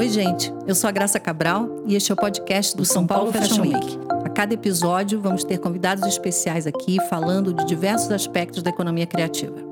Oi, gente. Eu sou a Graça Cabral e este é o podcast do São Paulo Fashion Week. A cada episódio, vamos ter convidados especiais aqui falando de diversos aspectos da economia criativa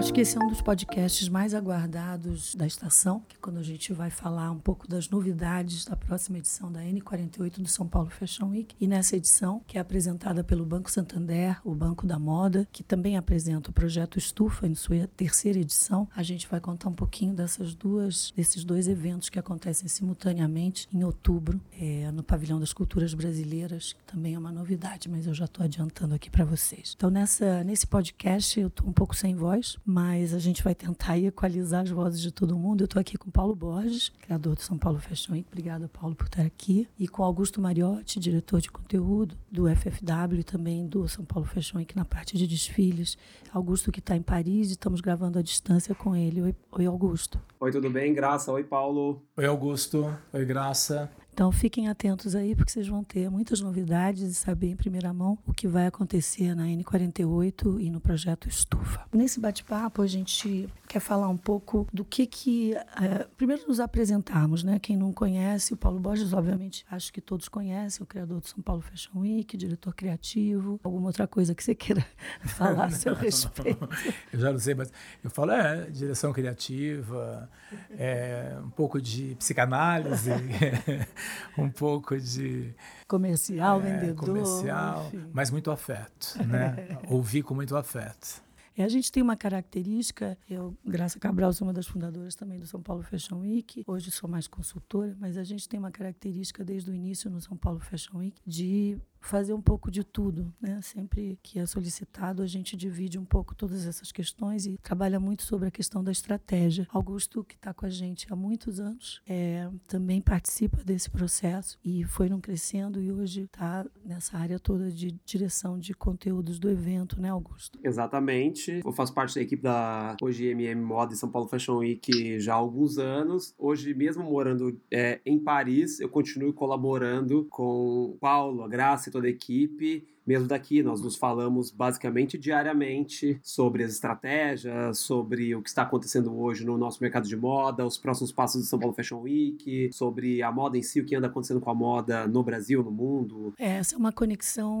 acho que esse é um dos podcasts mais aguardados da estação, que é quando a gente vai falar um pouco das novidades da próxima edição da N48 do São Paulo Fashion Week. E nessa edição, que é apresentada pelo Banco Santander, o Banco da Moda, que também apresenta o projeto Estufa em sua terceira edição, a gente vai contar um pouquinho dessas duas, desses dois eventos que acontecem simultaneamente em outubro, é, no Pavilhão das Culturas Brasileiras, que também é uma novidade, mas eu já estou adiantando aqui para vocês. Então, nessa, nesse podcast, eu estou um pouco sem voz, mas a gente vai tentar equalizar as vozes de todo mundo. Eu estou aqui com Paulo Borges, criador do São Paulo Fashion Week. Obrigada, Paulo, por estar aqui. E com Augusto Mariotti, diretor de conteúdo do FFW e também do São Paulo Fashion Week na parte de desfiles. Augusto que está em Paris e estamos gravando à distância com ele. Oi, Oi, Augusto. Oi, tudo bem? Graça. Oi, Paulo. Oi, Augusto. Oi, Graça. Então fiquem atentos aí, porque vocês vão ter muitas novidades e saber em primeira mão o que vai acontecer na N48 e no projeto Estufa. Nesse bate-papo, a gente quer falar um pouco do que que. É, primeiro, nos apresentarmos, né? Quem não conhece, o Paulo Borges, obviamente, acho que todos conhecem, o criador do São Paulo Fashion Week, diretor criativo. Alguma outra coisa que você queira falar a seu respeito? eu já não sei, mas eu falo, é, direção criativa, é, um pouco de psicanálise. um pouco de comercial, é, vendedor, comercial, enfim. mas muito afeto, né? Ouvir com muito afeto. A gente tem uma característica, eu, Graça Cabral, sou uma das fundadoras também do São Paulo Fashion Week, hoje sou mais consultora, mas a gente tem uma característica desde o início no São Paulo Fashion Week de fazer um pouco de tudo, né? Sempre que é solicitado, a gente divide um pouco todas essas questões e trabalha muito sobre a questão da estratégia. Augusto, que está com a gente há muitos anos, é, também participa desse processo e foi num crescendo e hoje está nessa área toda de direção de conteúdos do evento, né, Augusto? Exatamente. Eu faço parte da equipe da hoje MM Moda em São Paulo Fashion Week já há alguns anos. Hoje, mesmo morando é, em Paris, eu continuo colaborando com Paulo, a Graça toda a equipe mesmo daqui. Nós nos falamos basicamente diariamente sobre as estratégias, sobre o que está acontecendo hoje no nosso mercado de moda, os próximos passos do São Paulo Fashion Week, sobre a moda em si, o que anda acontecendo com a moda no Brasil, no mundo. É, essa é uma conexão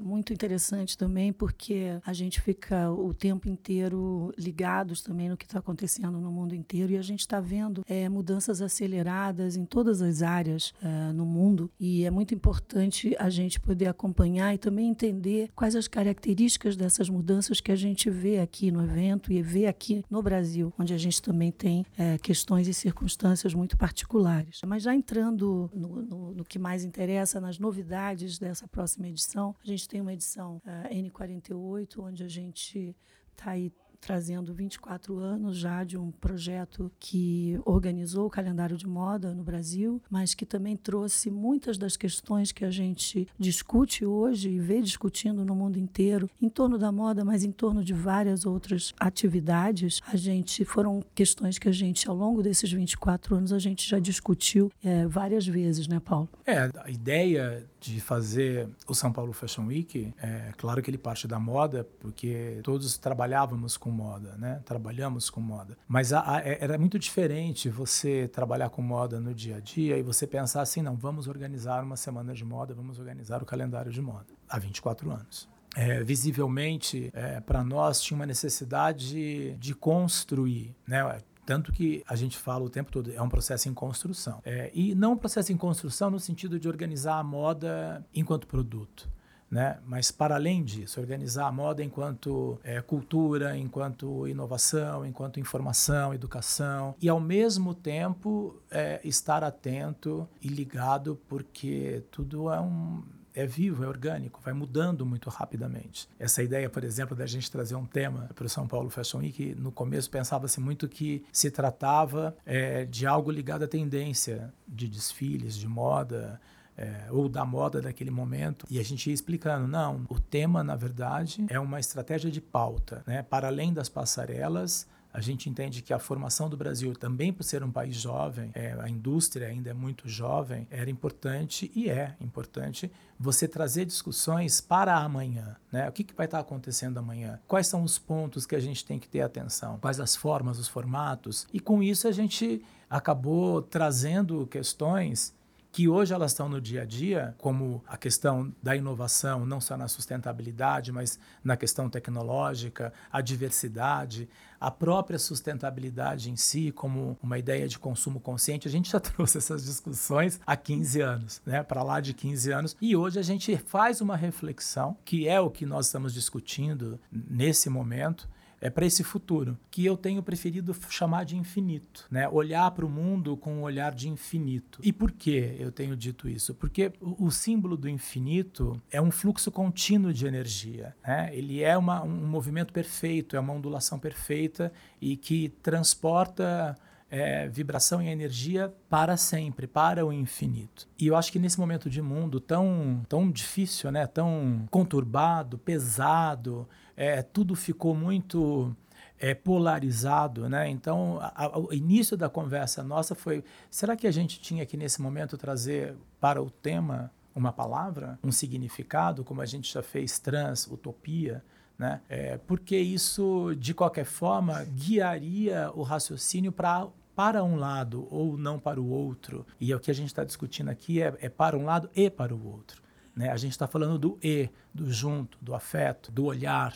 muito interessante também, porque a gente fica o tempo inteiro ligados também no que está acontecendo no mundo inteiro e a gente está vendo é, mudanças aceleradas em todas as áreas é, no mundo e é muito importante a gente poder acompanhar e também também entender quais as características dessas mudanças que a gente vê aqui no evento e vê aqui no Brasil, onde a gente também tem é, questões e circunstâncias muito particulares. Mas já entrando no, no, no, que mais interessa, nas novidades dessa próxima edição, a gente tem uma edição é, N48, onde a gente está aí trazendo 24 anos já de um projeto que organizou o calendário de moda no Brasil, mas que também trouxe muitas das questões que a gente discute hoje e vê discutindo no mundo inteiro em torno da moda, mas em torno de várias outras atividades. A gente foram questões que a gente ao longo desses 24 anos a gente já discutiu é, várias vezes, né, Paulo? É, a ideia de fazer o São Paulo Fashion Week, é claro que ele parte da moda, porque todos trabalhávamos com moda, né? Trabalhamos com moda. Mas a, a, é, era muito diferente você trabalhar com moda no dia a dia e você pensar assim, não, vamos organizar uma semana de moda, vamos organizar o calendário de moda. Há 24 anos. É, visivelmente, é, para nós, tinha uma necessidade de construir, né? Tanto que a gente fala o tempo todo, é um processo em construção. É, e não um processo em construção no sentido de organizar a moda enquanto produto né? Mas para além disso, organizar a moda enquanto é, cultura, enquanto inovação, enquanto informação, educação e ao mesmo tempo é, estar atento e ligado porque tudo é um é vivo, é orgânico, vai mudando muito rapidamente. Essa ideia, por exemplo, da gente trazer um tema para o São Paulo Fashion Week, no começo pensava-se muito que se tratava é, de algo ligado à tendência de desfiles, de moda, é, ou da moda daquele momento. E a gente ia explicando, não, o tema, na verdade, é uma estratégia de pauta. Né? Para além das passarelas, A gente entende que a formação do Brasil, também por ser um país jovem, é, a indústria ainda é muito jovem, era importante e é importante você trazer discussões para amanhã. Né? O que, que vai estar acontecendo amanhã? Quais são os pontos que a gente tem que ter atenção? Quais as formas, os formatos? E com isso a gente acabou trazendo questões que hoje elas estão no dia a dia, como a questão da inovação, não só na sustentabilidade, mas na questão tecnológica, a diversidade, a própria sustentabilidade em si, como uma ideia de consumo consciente. A gente já trouxe essas discussões há 15 anos, né? para lá de 15 anos, e hoje a gente faz uma reflexão, que é o que nós estamos discutindo nesse momento, é para esse futuro, que eu tenho preferido chamar de infinito, né? Olhar para o mundo com um olhar de infinito. E por que eu tenho dito isso? Porque o, o símbolo do infinito é um fluxo contínuo de energia, né? Ele é uma, um movimento perfeito, é uma ondulação perfeita e que transporta é, vibração e energia para sempre, para o infinito. E eu acho que nesse momento de mundo tão, tão difícil, né, tão conturbado, pesado, é, tudo ficou muito é, polarizado, né? Então, a, a, o início da conversa nossa foi: será que a gente tinha que nesse momento trazer para o tema uma palavra, um significado, como a gente já fez trans, utopia? Né? É, porque isso, de qualquer forma, guiaria o raciocínio para para um lado ou não para o outro. E é o que a gente está discutindo aqui é, é para um lado e para o outro. Né? A gente está falando do e, do junto, do afeto, do olhar,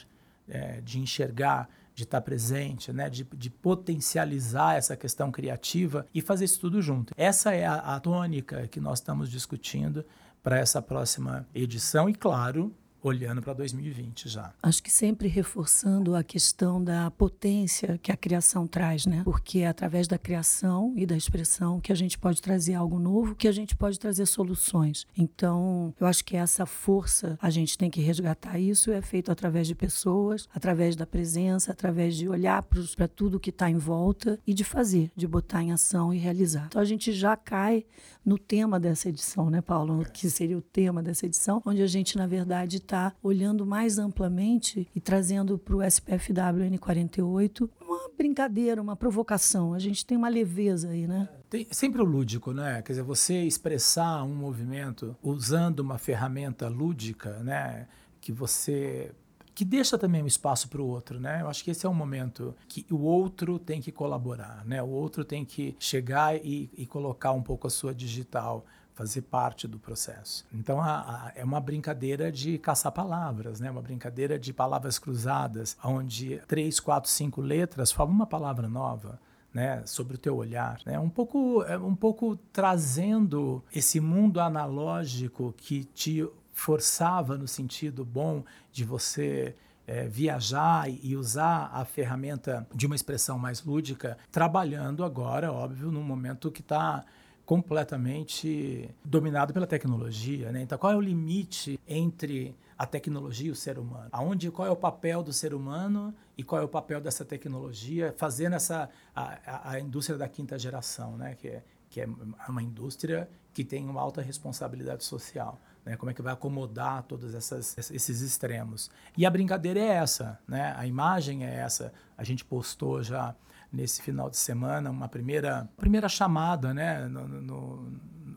é, de enxergar, de estar tá presente, né? de, de, potencializar essa questão criativa e fazer isso tudo junto. Essa é a, a tônica que nós estamos discutindo para essa próxima edição e, claro, olhando para 2020 já. Acho que sempre reforçando a questão da potência que a criação traz, né? Porque é através da criação e da expressão que a gente pode trazer algo novo, que a gente pode trazer soluções. Então, eu acho que essa força, a gente tem que resgatar isso, é feito através de pessoas, através da presença, através de olhar para tudo que está em volta e de fazer, de botar em ação e realizar. Então, a gente já cai no tema dessa edição, né, Paulo? Que seria o tema dessa edição, onde a gente, na verdade, está olhando mais amplamente e trazendo para o SPFW N48 uma brincadeira, uma provocação. A gente tem uma leveza aí, né? Tem sempre o lúdico, né? Quer dizer, você expressar um movimento usando uma ferramenta lúdica, né? Que você que deixa também um espaço para o outro, né? Eu acho que esse é um momento que o outro tem que colaborar, né? O outro tem que chegar e, e colocar um pouco a sua digital fazer parte do processo. Então a, a, é uma brincadeira de caçar palavras, né? Uma brincadeira de palavras cruzadas, onde três, quatro, cinco letras formam uma palavra nova. Né, sobre o teu olhar, né? Um pouco, é um pouco trazendo esse mundo analógico que te forçava no sentido bom de você é, viajar e usar a ferramenta de uma expressão mais lúdica, trabalhando agora, óbvio, num momento que está completamente dominado pela tecnologia. Né? Então, qual é o limite entre a tecnologia e o ser humano? Aonde, qual é o papel do ser humano e qual é o papel dessa tecnologia fazendo essa a, a, a indústria da quinta geração, né? que, é, que é uma indústria que tem uma alta responsabilidade social. Né? Como é que vai acomodar todos essas, esses extremos? E a brincadeira é essa, né? A imagem é essa. A gente postou já nesse final de semana uma primeira, primeira chamada, né? No, no,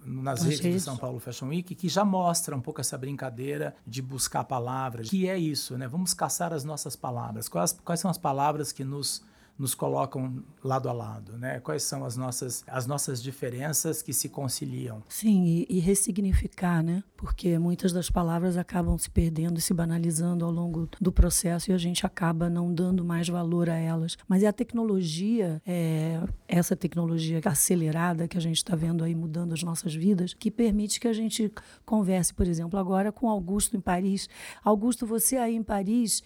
nas redes de São Paulo Fashion Week, que já mostra um pouco essa brincadeira de buscar palavras, que é isso, né? Vamos caçar as nossas palavras. Quais, quais são as palavras que nos nos colocam lado a lado, né? Quais são as nossas, as nossas diferenças que se conciliam? Sim, e, e, ressignificar, né? Porque muitas das palavras acabam se perdendo e se banalizando ao longo do processo e a gente acaba não dando mais valor a elas. Mas é a tecnologia, é essa tecnologia acelerada que a gente está vendo aí mudando as nossas vidas, que permite que a gente converse, por exemplo, agora com Augusto em Paris. Augusto, você aí em Paris,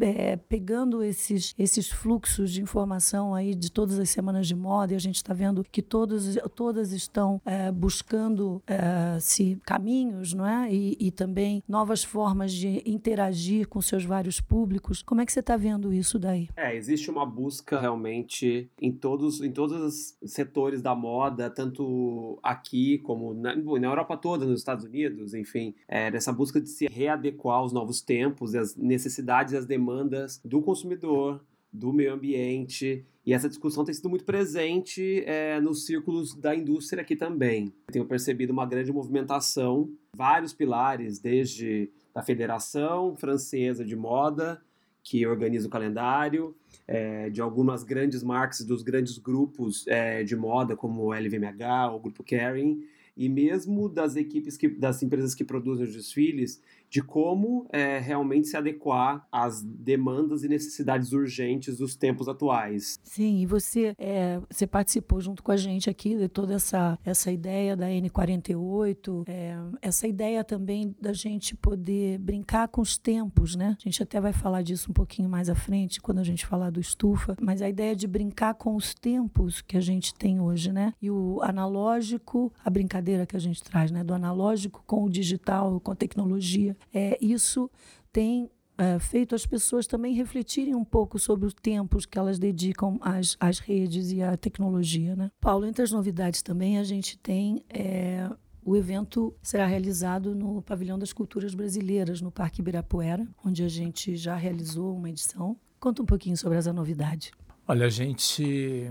é, pegando esses, esses fluxos de informação aí de todas as semanas de moda e a gente está vendo que todos, todas estão é, buscando é, se caminhos, não é? E, e, também novas formas de interagir com seus vários públicos. Como é que você está vendo isso daí? É, existe uma busca realmente em todos, em todos os setores da moda, tanto aqui como na, na Europa toda, nos Estados Unidos, enfim, é, busca de se readequar aos novos tempos às necessidades e às demandas do consumidor do meio ambiente. E essa discussão tem sido muito presente é, nos círculos da indústria aqui também. tenho percebido uma grande movimentação, vários pilares, desde a Federação Francesa de Moda, que organiza o calendário, é, de algumas grandes marcas dos grandes grupos é, de moda, como o LVMH, o Grupo Kering, e mesmo das equipes que, das empresas que produzem os desfiles, de como é, realmente se adequar às demandas e necessidades urgentes dos tempos atuais. Sim, e você, é, você participou junto com a gente aqui de toda essa, essa ideia da N48, é, essa ideia também da gente poder brincar com os tempos, né? A gente até vai falar disso um pouquinho mais à frente, quando a gente falar do estufa, mas a ideia de brincar com os tempos que a gente tem hoje, né? E o analógico, a brincadeira que a gente traz, né? Do analógico com o digital, com a tecnologia é, isso tem é, feito as pessoas também refletirem um pouco sobre os tempos que elas dedicam às, às redes e à tecnologia. Né? Paulo, entre as novidades também, a gente tem. É, o evento será realizado no Pavilhão das Culturas Brasileiras, no Parque Ibirapuera, onde a gente já realizou uma edição. Conta um pouquinho sobre essa novidade. Olha, a gente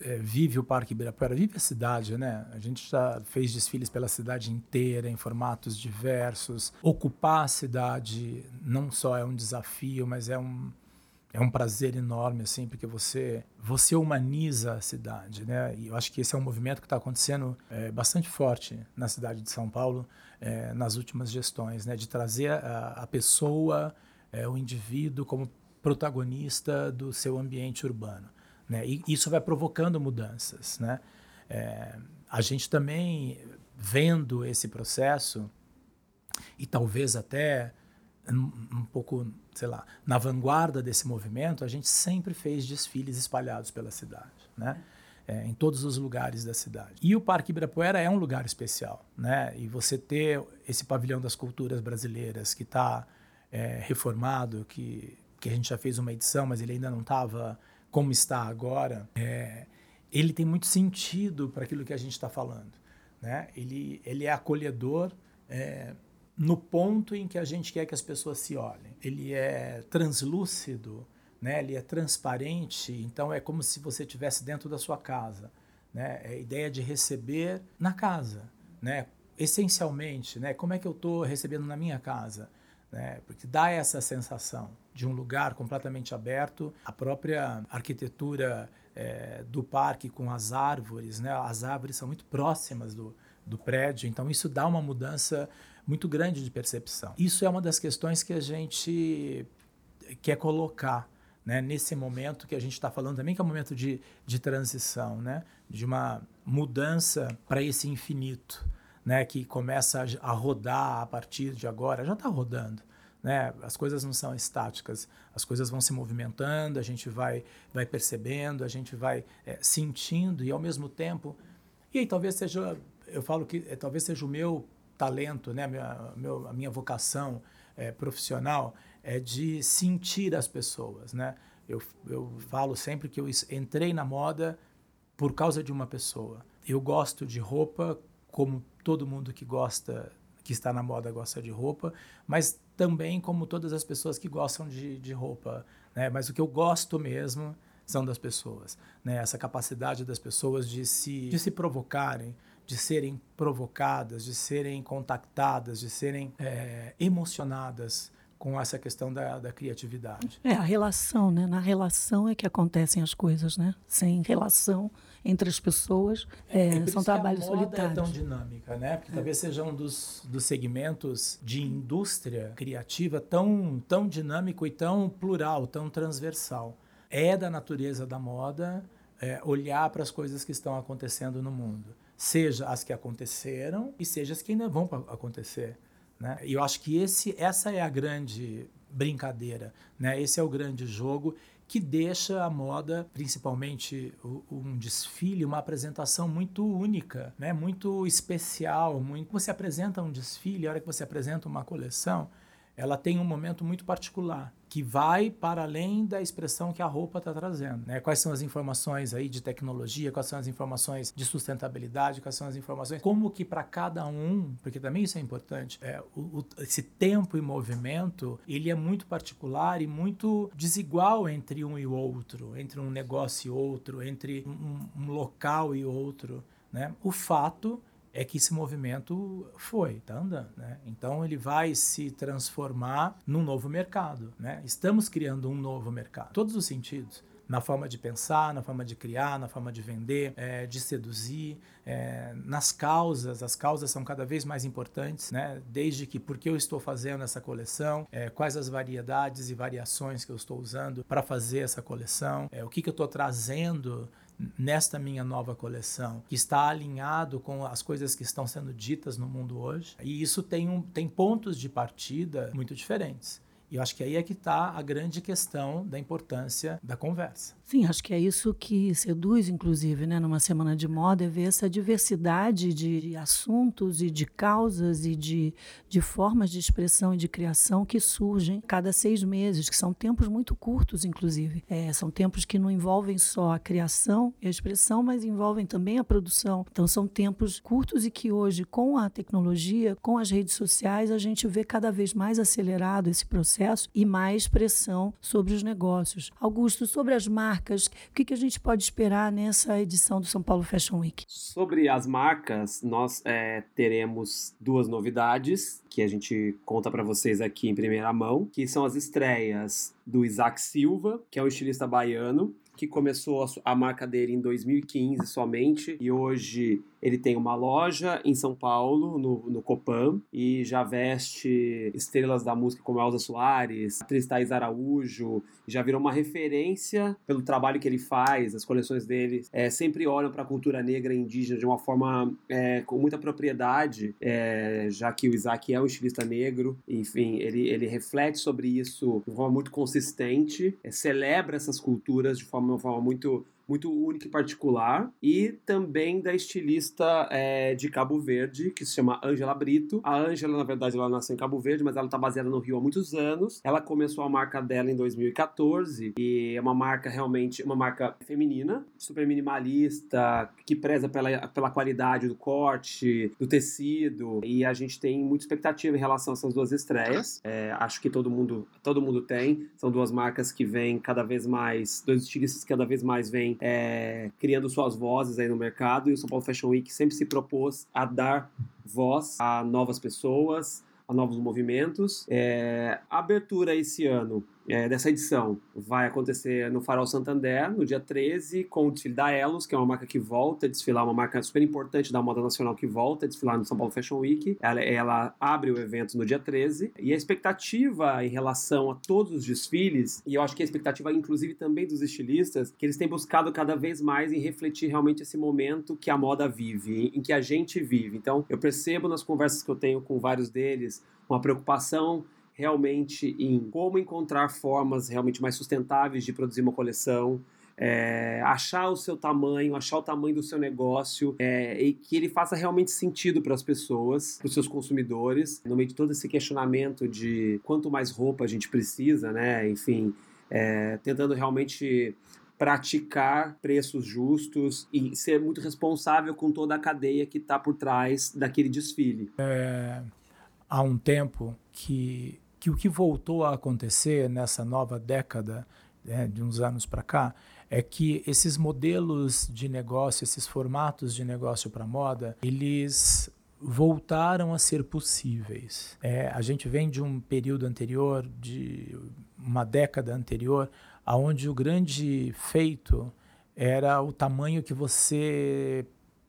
é, vive o Parque Ibirapuera, vive a cidade, né? A gente já fez desfiles pela cidade inteira, em formatos diversos. Ocupar a cidade não só é um desafio, mas é um, é um prazer enorme, assim, porque você, você humaniza a cidade, né? E eu acho que esse é um movimento que está acontecendo é, bastante forte na cidade de São Paulo é, nas últimas gestões, né? De trazer a, a pessoa, é, o indivíduo como protagonista do seu ambiente urbano. Né? E isso vai provocando mudanças. Né? É, a gente também, vendo esse processo, e talvez até um, pouco, sei lá, na vanguarda desse movimento, a gente sempre fez desfiles espalhados pela cidade, né? É, em todos os lugares da cidade. E o Parque Ibirapuera é um lugar especial, né? E você ter esse pavilhão das culturas brasileiras que está é, reformado, que, que a gente já fez uma edição, mas ele ainda não estava como está agora, é, ele tem muito sentido para aquilo que a gente está falando. Né? Ele, ele é acolhedor é, no ponto em que a gente quer que as pessoas se olhem. Ele é translúcido, né? ele é transparente, então é como se você estivesse dentro da sua casa. Né? É a ideia de receber na casa, né? essencialmente. Né? Como é que eu estou recebendo na minha casa? Né? Porque dá essa sensação de um lugar completamente aberto, a própria arquitetura é, do parque com as árvores, né? as árvores são muito próximas do, do prédio, então isso dá uma mudança muito grande de percepção. Isso é uma das questões que a gente quer colocar né, nesse momento que a gente está falando também, que é um momento de, de transição, né, de uma mudança para esse infinito, né, que começa a, rodar a partir de agora, já está rodando, né? As coisas não são estáticas, as coisas vão se movimentando, a gente vai, vai percebendo, a gente vai é, sentindo e ao mesmo tempo. E aí talvez seja, eu falo que é, talvez seja o meu talento, né? a, minha, meu, a minha vocação é, profissional é de sentir as pessoas. Né? Eu, eu falo sempre que eu entrei na moda por causa de uma pessoa. Eu gosto de roupa como todo mundo que gosta que está na moda gosta de roupa, mas também como todas as pessoas que gostam de, de roupa. Né? Mas o que eu gosto mesmo são das pessoas. Né? Essa capacidade das pessoas de se, de se provocarem, de serem provocadas, de serem contactadas, de serem é, emocionadas com essa questão da, da, criatividade. É, a relação, né? Na relação é que acontecem as coisas, né? Sem relação entre as pessoas, é, é são trabalhos solitários. é tão dinâmica, né? Porque é. talvez seja um dos, dos segmentos de indústria criativa tão, tão dinâmico e tão plural, tão transversal. É da natureza da moda é, olhar para as coisas que estão acontecendo no mundo. Seja as que aconteceram e seja as que ainda vão acontecer. Né? E eu acho que esse, essa é a grande brincadeira, né? Esse é o grande jogo que deixa a moda, principalmente um desfile, uma apresentação muito única, né? Muito especial, muito. Você apresenta um desfile, a hora que você apresenta uma coleção, ela tem um momento muito particular que vai para além da expressão que a roupa está trazendo. Né? Quais são as informações aí de tecnologia, quais são as informações de sustentabilidade, quais são as informações, como que para cada um, porque também isso é importante, é, o, o, esse tempo e movimento, ele é muito particular e muito desigual entre um e outro, entre um negócio e outro, entre um, um local e outro. Né? O fato é que esse movimento foi, está andando. Né? Então ele vai se transformar num novo mercado. Né? Estamos criando um novo mercado, todos os sentidos. Na forma de pensar, na forma de criar, na forma de vender, é, de seduzir, é, nas causas. As causas são cada vez mais importantes, né? desde que por que eu estou fazendo essa coleção, é, quais as variedades e variações que eu estou usando para fazer essa coleção, é, o que, que eu estou trazendo nesta minha nova coleção, que está alinhado com as coisas que estão sendo ditas no mundo hoje. E isso tem, um, tem pontos de partida muito diferentes. E eu acho que aí é que está a grande questão da importância da conversa. Sim, acho que é isso que seduz, inclusive, né, numa semana de moda, é ver essa diversidade de assuntos e de causas e de, de formas de expressão e de criação que surgem cada seis meses, que são tempos muito curtos, inclusive. É, são tempos que não envolvem só a criação e a expressão, mas envolvem também a produção. Então, são tempos curtos e que hoje, com a tecnologia, com as redes sociais, a gente vê cada vez mais acelerado esse processo e mais pressão sobre os negócios. Augusto, sobre as marcas marcas? O que, que a gente pode esperar nessa edição do São Paulo Fashion Week? Sobre as marcas, nós é, teremos duas novidades que a gente conta para vocês aqui em primeira mão, que são as estreias do Isaac Silva, que é um estilista baiano, que começou a, marca dele em 2015 somente e hoje ele tem uma loja em São Paulo, no, no Copan, e já veste estrelas da música como Elza Soares, atriz Thais Araújo, já virou uma referência pelo trabalho que ele faz, as coleções dele é, sempre olham para a cultura negra e indígena de uma forma é, com muita propriedade, é, já que o Isaac é um estilista negro, enfim, ele, ele reflete sobre isso de forma muito consistente, é, celebra essas culturas de forma, uma forma muito muito única e particular, e também da estilista é, de Cabo Verde, que se chama Angela Brito. A Angela, na verdade, ela nasceu em Cabo Verde, mas ela está baseada no Rio há muitos anos. Ela começou a marca dela em 2014 e é uma marca realmente, uma marca feminina, super minimalista, que preza pela, pela qualidade do corte, do tecido, e a gente tem muita expectativa em relação a essas duas estreias. É, acho que todo mundo, todo mundo tem. São duas marcas que vêm cada vez mais, dois estilistas que cada vez mais vêm é, criando suas vozes aí no mercado e o São Paulo Fashion Week sempre se propôs a dar voz a novas pessoas, a novos movimentos. É, a abertura esse ano é, dessa edição vai acontecer no Farol Santander, no dia 13, com o desfile da Elos, que é uma marca que volta a desfilar, uma marca super importante da moda nacional que volta a desfilar no São Paulo Fashion Week. Ela, ela abre o evento no dia 13. E a expectativa em relação a todos os desfiles, e eu acho que a expectativa, inclusive, também dos estilistas, que eles têm buscado cada vez mais em refletir realmente esse momento que a moda vive, em que a gente vive. Então, eu percebo nas conversas que eu tenho com vários deles uma preocupação realmente em como encontrar formas realmente mais sustentáveis de produzir uma coleção, é, achar o seu tamanho, achar o tamanho do seu negócio é, e que ele faça realmente sentido para as pessoas, para os seus consumidores, no meio de todo esse questionamento de quanto mais roupa a gente precisa, né? Enfim, é, tentando realmente praticar preços justos e ser muito responsável com toda a cadeia que está por trás daquele desfile. É, há um tempo que que o que voltou a acontecer nessa nova década, né, de uns anos para cá, é que esses modelos de negócio, esses formatos de negócio para moda, eles voltaram a ser possíveis. É, a gente vem de um período anterior, de uma década anterior, aonde o grande feito era o tamanho que você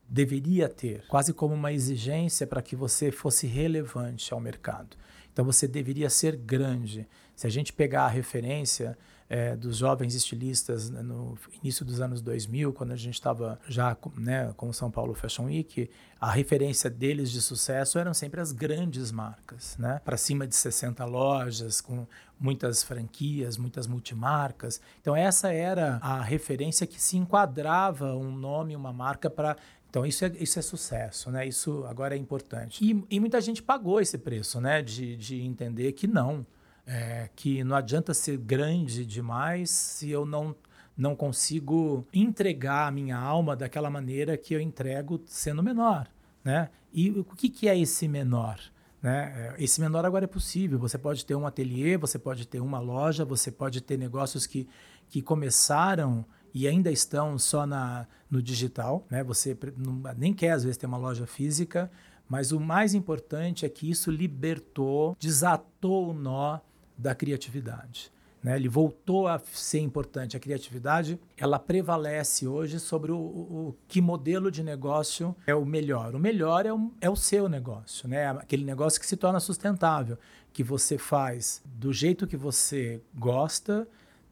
deveria ter, quase como uma exigência para que você fosse relevante ao mercado. Então você deveria ser grande. Se a gente pegar a referência é, dos jovens estilistas né, no início dos anos 2000, quando a gente estava já né, com o São Paulo Fashion Week, a referência deles de sucesso eram sempre as grandes marcas, né? para cima de 60 lojas, com muitas franquias, muitas multimarcas. Então essa era a referência que se enquadrava um nome, uma marca para Então isso é, isso é sucesso, né? Isso agora é importante. E, e muita gente pagou esse preço, né? De, de entender que não, é, que não adianta ser grande demais se eu não não consigo entregar a minha alma daquela maneira que eu entrego sendo menor, né? E o que, que é esse menor? Né? É, esse menor agora é possível. Você pode ter um ateliê, você pode ter uma loja, você pode ter negócios que, que começaram e ainda estão só na, no digital. Né? Você não, nem quer, às vezes, ter uma loja física, mas o mais importante é que isso libertou, desatou o nó da criatividade. Né? Ele voltou a ser importante. A criatividade ela prevalece hoje sobre o, o, que modelo de negócio é o melhor. O melhor é o, é o seu negócio, né? aquele negócio que se torna sustentável, que você faz do jeito que você gosta,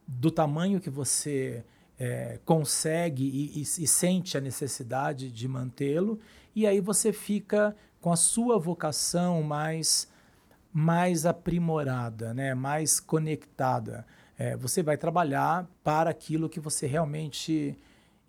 do tamanho que você é, consegue e, e, e sente a necessidade de mantê-lo, e aí você fica com a sua vocação mais mais aprimorada, né? mais conectada. É, você vai trabalhar para aquilo que você realmente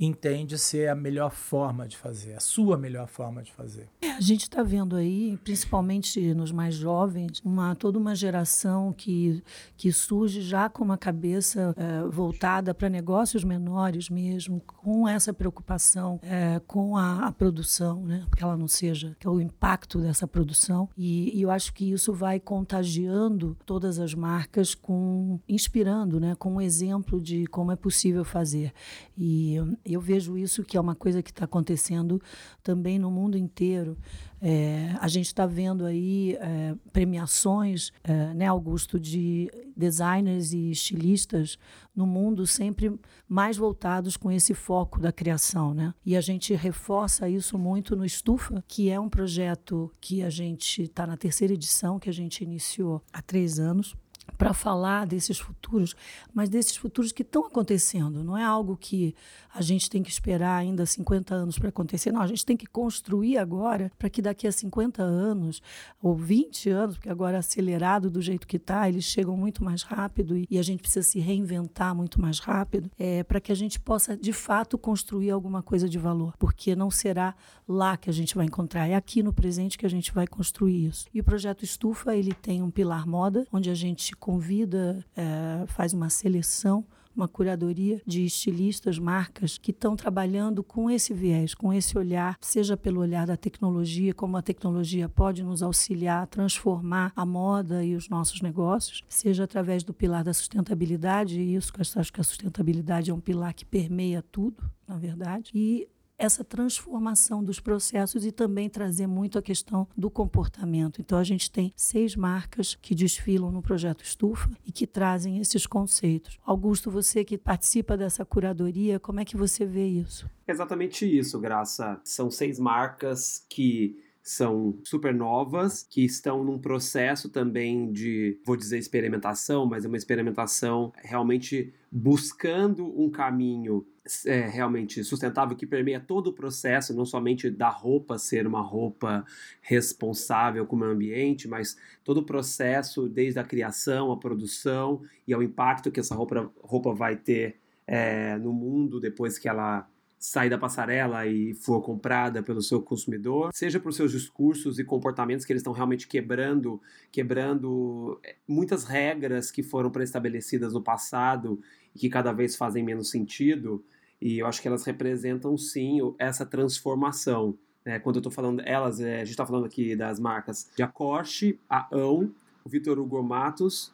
entende ser a melhor forma de fazer, a sua melhor forma de fazer. É, a gente está vendo aí, principalmente nos mais jovens, uma toda uma geração que, que surge já com uma cabeça é, voltada para negócios menores mesmo, com essa preocupação é, com a, a, produção, né? que ela não seja, que é o impacto dessa produção. E, e, eu acho que isso vai contagiando todas as marcas, com inspirando, né? com um exemplo de como é possível fazer. E eu vejo isso que é uma coisa que está acontecendo também no mundo inteiro. É, a gente está vendo aí é, premiações, é, né, Augusto, de designers e estilistas no mundo sempre mais voltados com esse foco da criação, né? E a gente reforça isso muito no Estufa, que é um projeto que a gente está na terceira edição, que a gente iniciou há três anos para falar desses futuros, mas desses futuros que estão acontecendo. Não é algo que a gente tem que esperar ainda 50 anos para acontecer. Não, a gente tem que construir agora para que daqui a 50 anos ou 20 anos, porque agora acelerado do jeito que está, eles chegam muito mais rápido e, e, a gente precisa se reinventar muito mais rápido, é, para que a gente possa de fato construir alguma coisa de valor, porque não será lá que a gente vai encontrar, é aqui no presente que a gente vai construir isso. E o projeto Estufa ele tem um pilar moda, onde a gente convida, é, faz uma seleção uma curadoria de estilistas, marcas que estão trabalhando com esse viés, com esse olhar, seja pelo olhar da tecnologia, como a tecnologia pode nos auxiliar a transformar a moda e os nossos negócios, seja através do pilar da sustentabilidade, e isso que eu acho que a sustentabilidade é um pilar que permeia tudo, na verdade, e essa transformação dos processos e também trazer muito a questão do comportamento. Então, a gente tem seis marcas que desfilam no projeto Estufa e que trazem esses conceitos. Augusto, você que participa dessa curadoria, como é que você vê isso? Exatamente isso, Graça. São seis marcas que são super novas, que estão num processo também de, vou dizer experimentação, mas é uma experimentação realmente buscando um caminho é, realmente sustentável que permeia todo o processo, não somente da roupa ser uma roupa responsável com o meio ambiente, mas todo o processo, desde a criação, a produção e ao impacto que essa roupa, roupa vai ter é, no mundo depois que ela sair da passarela e for comprada pelo seu consumidor, seja por seus discursos e comportamentos que eles estão realmente quebrando, quebrando é, muitas regras que foram pré-estabelecidas no passado e que cada vez fazem menos sentido. E eu acho que elas representam sim essa transformação. Né? Quando eu estou falando elas, é, a gente está falando aqui das marcas de Acorte, a Ão, o Vitor Hugo Matos,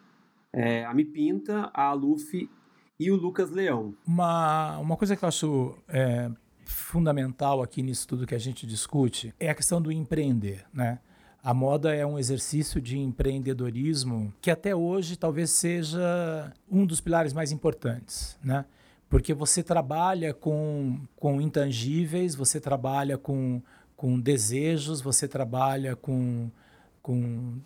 é, a Me Pinta, a Luffy e o Lucas Leão. Uma, uma coisa que eu acho é, fundamental aqui nisso tudo que a gente discute é a questão do empreender, né? A moda é um exercício de empreendedorismo que até hoje talvez seja um dos pilares mais importantes, né? Porque você trabalha com, com intangíveis, você trabalha com, com desejos, você trabalha com, com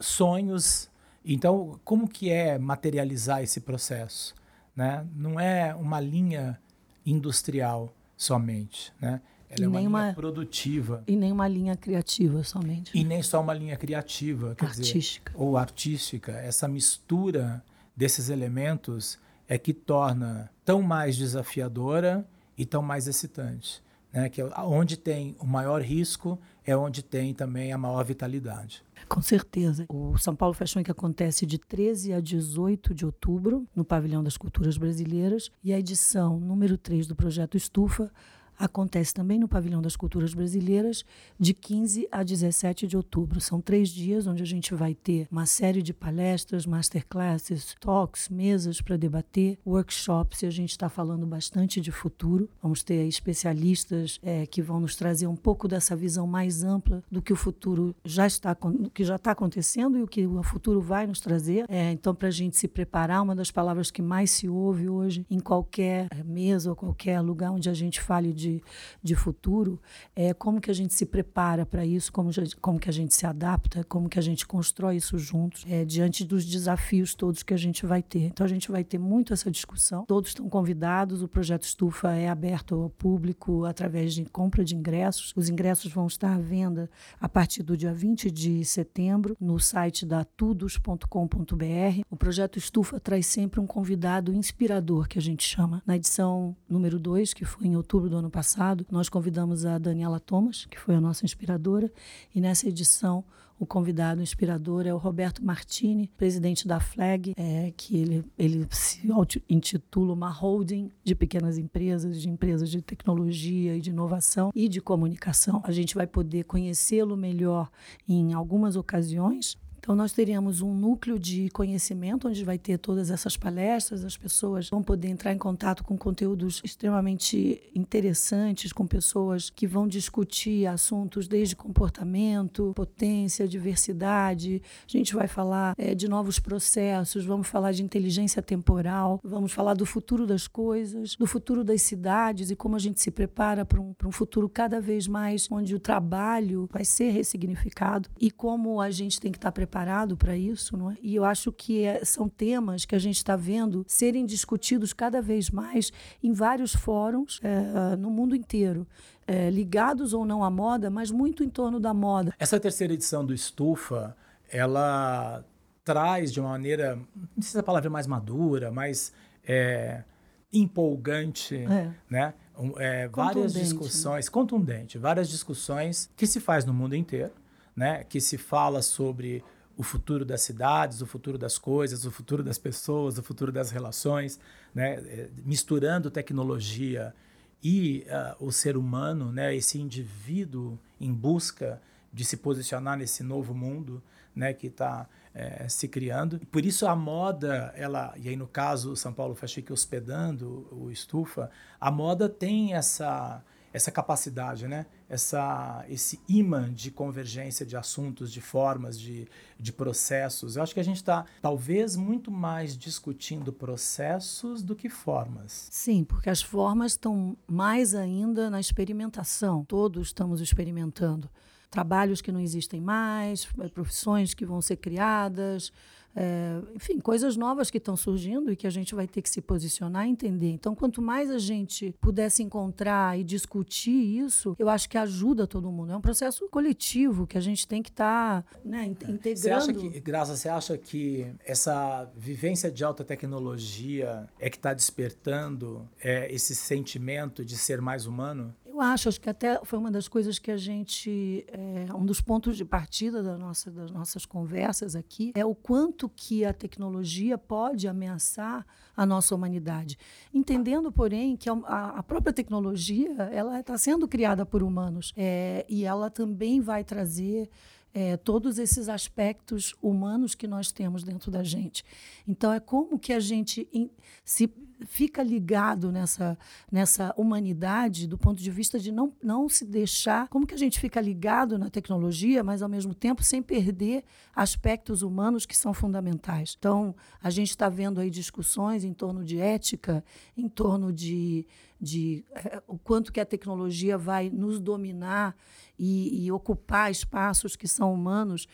sonhos. Então, como que é materializar esse processo? Né? Não é uma linha industrial somente, né? Ela e é uma linha uma, produtiva. E nem uma linha criativa somente. E nem só uma linha criativa. artística. Dizer, ou artística. Essa mistura desses elementos é que torna tão mais desafiadora e tão mais excitante. né? Que é onde tem o maior risco é onde tem também a maior vitalidade. Com certeza. O São Paulo Fashion Week acontece de 13 a 18 de outubro no Pavilhão das Culturas Brasileiras e a edição número 3 do projeto Estufa acontece também no Pavilhão das Culturas Brasileiras, de 15 a 17 de outubro. São três dias onde a gente vai ter uma série de palestras, masterclasses, talks, mesas para debater, workshops, e a gente está falando bastante de futuro. Vamos ter especialistas é, que vão nos trazer um pouco dessa visão mais ampla do que o futuro já está, que já está acontecendo e o que o futuro vai nos trazer. É, então, para a gente se preparar, uma das palavras que mais se ouve hoje em qualquer mesa ou qualquer lugar onde a gente fale de de, de futuro, é como que a gente se prepara para isso, como, como que a gente se adapta, como que a gente constrói isso juntos, é, diante dos desafios todos que a gente vai ter. Então a gente vai ter muito essa discussão. Todos estão convidados, o projeto Estufa é aberto ao público através de compra de ingressos. Os ingressos vão estar à venda a partir do dia 20 de setembro no site da tudos.com.br. O projeto Estufa traz sempre um convidado inspirador, que a gente chama. Na edição número 2, que foi em outubro do ano passado, nós convidamos a Daniela Thomas, que foi a nossa inspiradora, e nessa edição o convidado inspirador é o Roberto Martini, presidente da FLAG, é, que ele, ele se intitula uma holding de pequenas empresas, de empresas de tecnologia e de inovação e de comunicação. A gente vai poder conhecê-lo melhor em algumas ocasiões então, nós teríamos um núcleo de conhecimento, onde vai ter todas essas palestras, as pessoas vão poder entrar em contato com conteúdos extremamente interessantes, com pessoas que vão discutir assuntos desde comportamento, potência, diversidade. A gente vai falar é, de novos processos, vamos falar de inteligência temporal, vamos falar do futuro das coisas, do futuro das cidades e como a gente se prepara para um, um futuro cada vez mais onde o trabalho vai ser ressignificado e como a gente tem que estar preparado preparado para isso, não é? E eu acho que é, são temas que a gente está vendo serem discutidos cada vez mais em vários fóruns é, no mundo inteiro. É, ligados ou não à moda, mas muito em torno da moda. Essa terceira edição do Estufa, ela traz de uma maneira, não sei se a palavra é mais madura, mais é, empolgante, é. né? É, várias né? discussões, né? contundente, várias discussões que se faz no mundo inteiro, né? Que se fala sobre o futuro das cidades, o futuro das coisas, o futuro das pessoas, o futuro das relações, né? É, misturando tecnologia e uh, o ser humano, né? esse indivíduo em busca de se posicionar nesse novo mundo né? que está é, se criando. Por isso a moda, ela e aí no caso São Paulo Fashion Week hospedando o Estufa, a moda tem essa essa capacidade, né? essa, esse imã de convergência de assuntos, de formas, de, de processos. Eu acho que a gente está, talvez, muito mais discutindo processos do que formas. Sim, porque as formas estão mais ainda na experimentação. Todos estamos experimentando. Trabalhos que não existem mais, profissões que vão ser criadas, é, enfim, coisas novas que estão surgindo e que a gente vai ter que se posicionar e entender. Então, quanto mais a gente pudesse encontrar e discutir isso, eu acho que ajuda todo mundo. É um processo coletivo que a gente tem que estar tá, né, integrando. Você acha que, Graça, você acha que essa vivência de alta tecnologia é que está despertando é, esse sentimento de ser mais humano? Eu acho, acho que até foi uma das coisas que a gente, é, um dos pontos de partida da nossa, das nossas conversas aqui, é o quanto que a tecnologia pode ameaçar a nossa humanidade. Entendendo, porém, que a, a própria tecnologia ela está sendo criada por humanos é, e ela também vai trazer é, todos esses aspectos humanos que nós temos dentro da gente. Então, é como que a gente in, se fica ligado nessa, nessa humanidade do ponto de vista de não, não se deixar. Como que a gente fica ligado na tecnologia, mas ao mesmo tempo sem perder aspectos humanos que são fundamentais? Então, a gente está vendo aí discussões em torno de ética, em torno de, de é, o quanto que a tecnologia vai nos dominar e, e ocupar espaços que são humanos.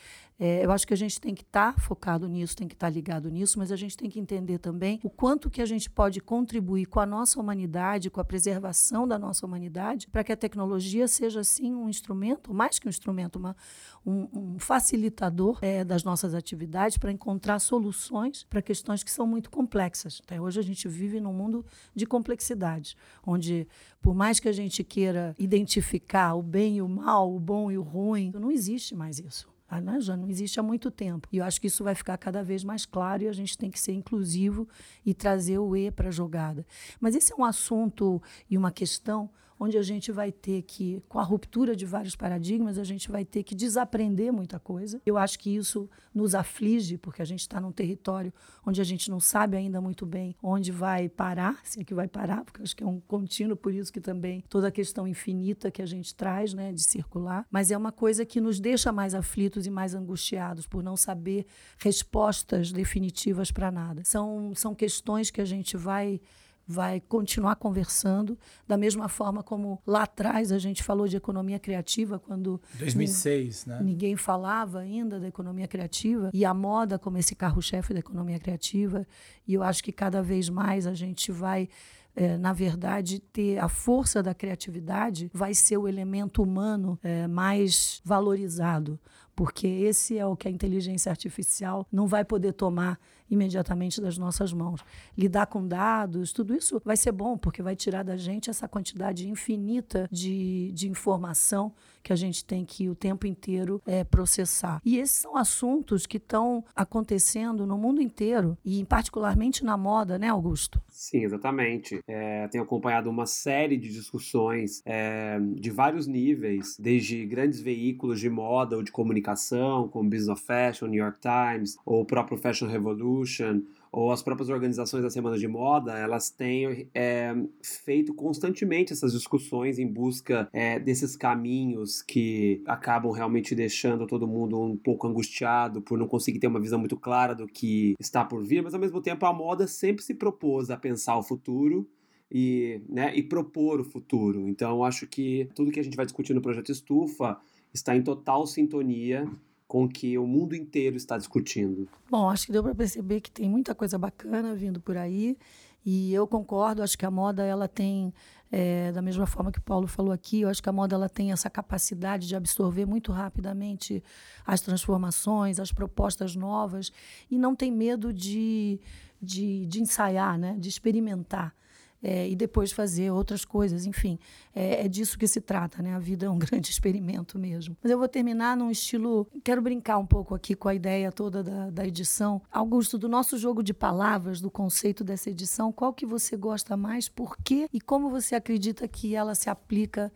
É, eu acho que a gente tem que estar tá focado nisso, tem que estar tá ligado nisso, mas a gente tem que entender também o quanto que a gente pode contribuir com a nossa humanidade, com a preservação da nossa humanidade, para que a tecnologia seja, assim, um instrumento, mais que um instrumento, uma, um, um facilitador é, das nossas atividades para encontrar soluções para questões que são muito complexas. Até hoje a gente vive num mundo de complexidade, onde, por mais que a gente queira identificar o bem e o mal, o bom e o ruim, não existe mais isso. Ah, né, já não existe há muito tempo. E eu acho que isso vai ficar cada vez mais claro e a gente tem que ser inclusivo e trazer o E para a jogada. Mas esse é um assunto e uma questão onde a gente vai ter que, com a ruptura de vários paradigmas, a gente vai ter que desaprender muita coisa. Eu acho que isso nos aflige, porque a gente está num território onde a gente não sabe ainda muito bem onde vai parar, se é que vai parar, porque acho que é um contínuo, por isso que também toda a questão infinita que a gente traz, né, de circular, mas é uma coisa que nos deixa mais aflitos e mais angustiados por não saber respostas definitivas para nada. São, são questões que a gente vai vai continuar conversando, da mesma forma como lá atrás a gente falou de economia criativa, quando 2006, ninguém, né? ninguém falava ainda da economia criativa, e a moda como esse carro-chefe da economia criativa, e eu acho que cada vez mais a gente vai é, na verdade, ter a força da criatividade vai ser o elemento humano é, mais valorizado, porque esse é o que a inteligência artificial não vai poder tomar imediatamente das nossas mãos. Lidar com dados, tudo isso vai ser bom, porque vai tirar da gente essa quantidade infinita de, de informação que a gente tem que o tempo inteiro é, processar. E esses são assuntos que estão acontecendo no mundo inteiro, e particularmente na moda, né, Augusto? Sim, exatamente. É, tenho acompanhado uma série de discussões é, de vários níveis, desde grandes veículos de moda ou de comunicação, como Business of Fashion, New York Times, ou o próprio Fashion Revolution ou as próprias organizações da Semana de Moda, elas têm é, feito constantemente essas discussões em busca é, desses caminhos que acabam realmente deixando todo mundo um pouco angustiado por não conseguir ter uma visão muito clara do que está por vir, mas ao mesmo tempo a moda sempre se propôs a pensar o futuro e, né, e propor o futuro. Então, acho que tudo que a gente vai discutir no Projeto Estufa está em total sintonia com que o mundo inteiro está discutindo? Bom, acho que deu para perceber que tem muita coisa bacana vindo por aí. E eu concordo, acho que a moda ela tem, é, da mesma forma que o Paulo falou aqui, eu acho que a moda ela tem essa capacidade de absorver muito rapidamente as transformações, as propostas novas, e não tem medo de, de, de ensaiar, né? de experimentar é, e depois fazer outras coisas. Enfim, é, é, disso que se trata, né? A vida é um grande experimento mesmo. Mas eu vou terminar num estilo. Quero brincar um pouco aqui com a ideia toda da, da edição. Augusto, do nosso jogo de palavras, do conceito dessa edição, qual que você gosta mais, por quê e como você acredita que ela se aplica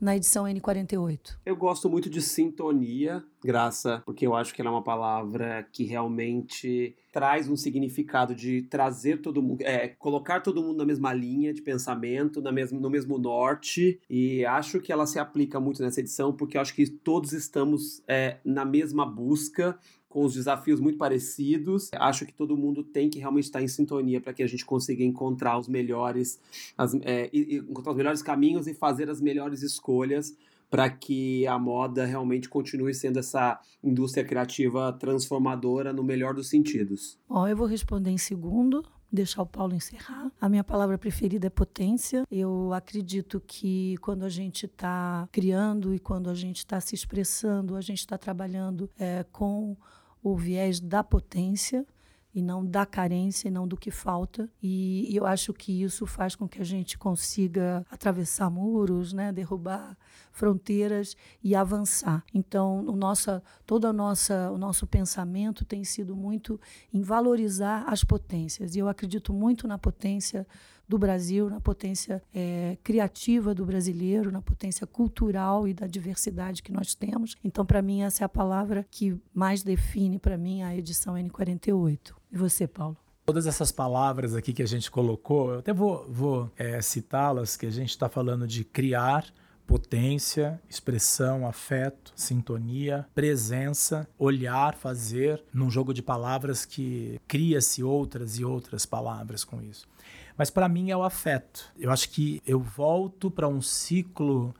na edição N48? Eu gosto muito de sintonia, graça, porque eu acho que ela é uma palavra que realmente traz um significado de trazer todo mundo, é, colocar todo mundo na mesma linha de pensamento, na mesmo, no mesmo norte, e acho que ela se aplica muito nessa edição, porque acho que todos estamos é, na mesma busca com os desafios muito parecidos. Acho que todo mundo tem que realmente estar em sintonia para que a gente consiga encontrar os melhores, as, é, encontrar os melhores caminhos e fazer as melhores escolhas para que a moda realmente continue sendo essa indústria criativa transformadora no melhor dos sentidos. Bom, eu vou responder em segundo, deixar o Paulo encerrar. A minha palavra preferida é potência. Eu acredito que quando a gente está criando e quando a gente está se expressando, a gente está trabalhando é, com o viés da potência e não da carência e não do que falta. E, e, eu acho que isso faz com que a gente consiga atravessar muros, né, derrubar fronteiras e avançar. Então, o todo a nossa, o nosso pensamento tem sido muito em valorizar as potências. E eu acredito muito na potência do Brasil, na potência é, criativa do brasileiro, na potência cultural e da diversidade que nós temos. Então, para mim, essa é a palavra que mais define para mim a edição N48. E você, Paulo? Todas essas palavras aqui que a gente colocou, eu até vou, vou é, citá-las, que a gente está falando de criar, potência, expressão, afeto, sintonia, presença, olhar, fazer, num jogo de palavras que cria-se outras e outras palavras com isso. Mas para mim é o afeto. Eu acho que eu volto para um ciclo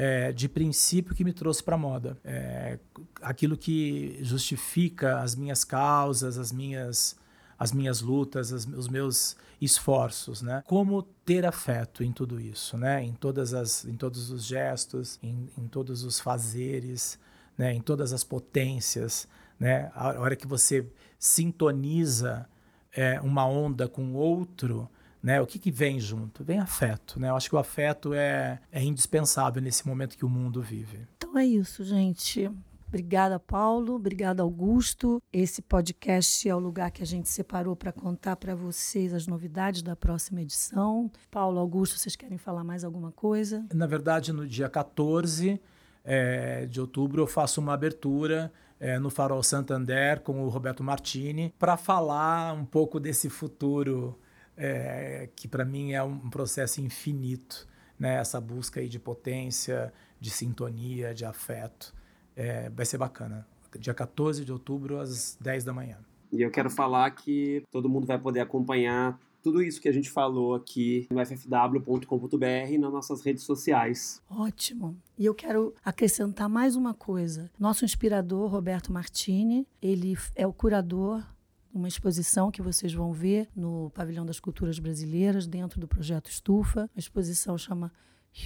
é, de princípio que me trouxe para moda. É, aquilo que justifica as minhas causas, as minhas as minhas lutas, as, os meus esforços, né? Como ter afeto em tudo isso, né? Em todas as, em todos os gestos, em, em todos os fazeres, né? Em todas as potências, né? A hora que você sintoniza é, uma onda com outro, né? O que, que vem junto? Vem afeto, né? Eu acho que o afeto é, é indispensável nesse momento que o mundo vive. Então é isso, gente. Obrigada, Paulo. Obrigada, Augusto. Esse podcast é o lugar que a gente separou para contar para vocês as novidades da próxima edição. Paulo, Augusto, vocês querem falar mais alguma coisa? Na verdade, no dia 14 é, de outubro, eu faço uma abertura é, no Farol Santander com o Roberto Martini para falar um pouco desse futuro é, que para mim é um processo infinito, né? Essa busca aí de potência, de sintonia, de afeto. É, vai ser bacana. Dia 14 de outubro, às 10 da manhã. E eu quero falar que todo mundo vai poder acompanhar tudo isso que a gente falou aqui no ffw.com.br e nas nossas redes sociais. Ótimo. E eu quero acrescentar mais uma coisa. Nosso inspirador, Roberto Martini, ele é o curador uma exposição que vocês vão ver no Pavilhão das Culturas Brasileiras, dentro do projeto Estufa. A exposição chama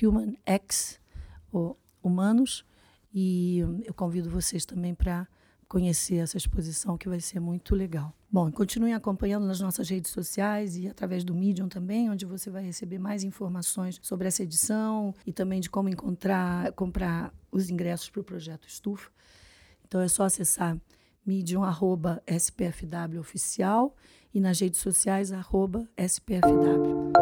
Human X, ou Humanos, e eu convido vocês também para conhecer essa exposição, que vai ser muito legal. Bom, continuem acompanhando nas nossas redes sociais e através do Medium também, onde você vai receber mais informações sobre essa edição e também de como encontrar, comprar os ingressos para o projeto Estufa. Então é só acessar medium arroba SPFW oficial e nas redes sociais arroba SPFW.